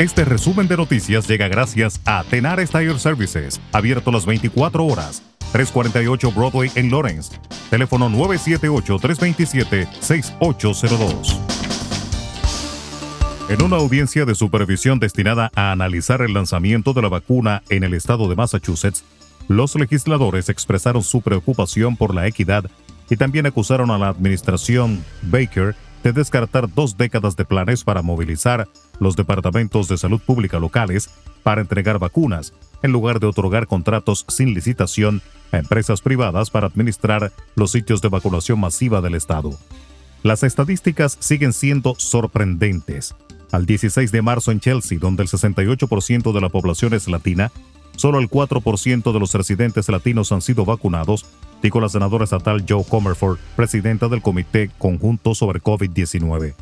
Este resumen de noticias llega gracias a Tenar Tire Services, abierto las 24 horas. 348 Broadway en Lawrence. Teléfono 978-327-6802. En una audiencia de supervisión destinada a analizar el lanzamiento de la vacuna en el estado de Massachusetts, los legisladores expresaron su preocupación por la equidad y también acusaron a la administración Baker de descartar dos décadas de planes para movilizar los departamentos de salud pública locales para entregar vacunas, en lugar de otorgar contratos sin licitación a empresas privadas para administrar los sitios de vacunación masiva del Estado. Las estadísticas siguen siendo sorprendentes. Al 16 de marzo en Chelsea, donde el 68% de la población es latina, solo el 4% de los residentes latinos han sido vacunados, dijo la senadora estatal Joe Comerford, presidenta del Comité Conjunto sobre COVID-19.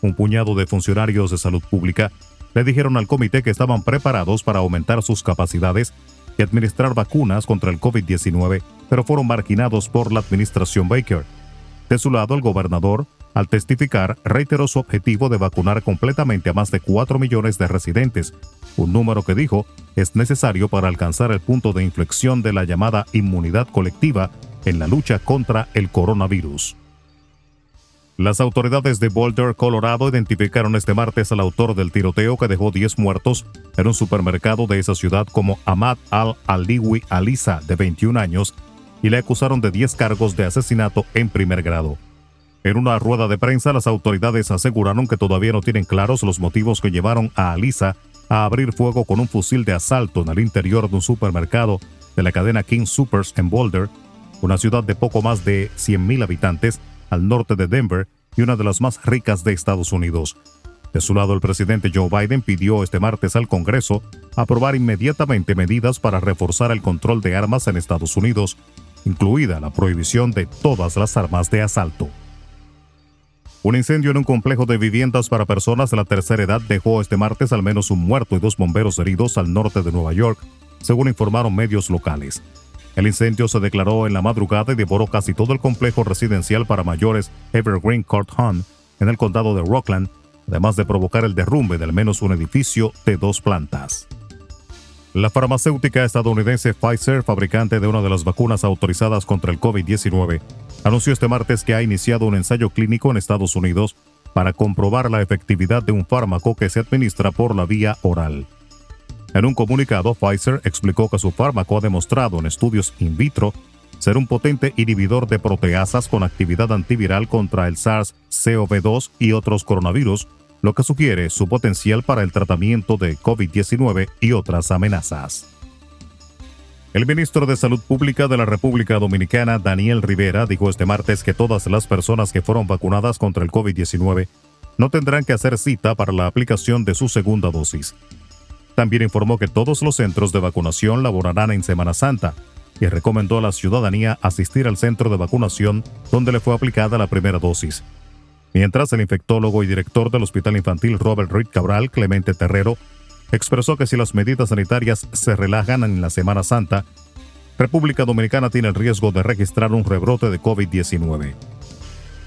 Un puñado de funcionarios de salud pública le dijeron al comité que estaban preparados para aumentar sus capacidades y administrar vacunas contra el COVID-19, pero fueron marginados por la administración Baker. De su lado, el gobernador, al testificar, reiteró su objetivo de vacunar completamente a más de 4 millones de residentes, un número que dijo es necesario para alcanzar el punto de inflexión de la llamada inmunidad colectiva en la lucha contra el coronavirus. Las autoridades de Boulder, Colorado, identificaron este martes al autor del tiroteo que dejó 10 muertos en un supermercado de esa ciudad como Ahmad al-Aliwi Alisa, de 21 años, y le acusaron de 10 cargos de asesinato en primer grado. En una rueda de prensa, las autoridades aseguraron que todavía no tienen claros los motivos que llevaron a Alisa a abrir fuego con un fusil de asalto en el interior de un supermercado de la cadena King Supers en Boulder, una ciudad de poco más de 100.000 habitantes al norte de Denver y una de las más ricas de Estados Unidos. De su lado, el presidente Joe Biden pidió este martes al Congreso aprobar inmediatamente medidas para reforzar el control de armas en Estados Unidos, incluida la prohibición de todas las armas de asalto. Un incendio en un complejo de viviendas para personas de la tercera edad dejó este martes al menos un muerto y dos bomberos heridos al norte de Nueva York, según informaron medios locales. El incendio se declaró en la madrugada y devoró casi todo el complejo residencial para mayores Evergreen Court Home en el condado de Rockland, además de provocar el derrumbe de al menos un edificio de dos plantas. La farmacéutica estadounidense Pfizer, fabricante de una de las vacunas autorizadas contra el COVID-19, anunció este martes que ha iniciado un ensayo clínico en Estados Unidos para comprobar la efectividad de un fármaco que se administra por la vía oral. En un comunicado, Pfizer explicó que su fármaco ha demostrado en estudios in vitro ser un potente inhibidor de proteasas con actividad antiviral contra el SARS-CoV-2 y otros coronavirus, lo que sugiere su potencial para el tratamiento de COVID-19 y otras amenazas. El ministro de Salud Pública de la República Dominicana, Daniel Rivera, dijo este martes que todas las personas que fueron vacunadas contra el COVID-19 no tendrán que hacer cita para la aplicación de su segunda dosis. También informó que todos los centros de vacunación laborarán en Semana Santa y recomendó a la ciudadanía asistir al centro de vacunación donde le fue aplicada la primera dosis. Mientras el infectólogo y director del Hospital Infantil Robert Reed Cabral, Clemente Terrero, expresó que si las medidas sanitarias se relajan en la Semana Santa, República Dominicana tiene el riesgo de registrar un rebrote de COVID-19.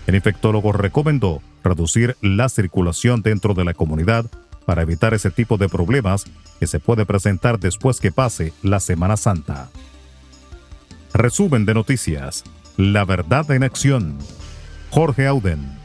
El infectólogo recomendó reducir la circulación dentro de la comunidad para evitar ese tipo de problemas que se puede presentar después que pase la Semana Santa. Resumen de noticias. La verdad en acción. Jorge Auden.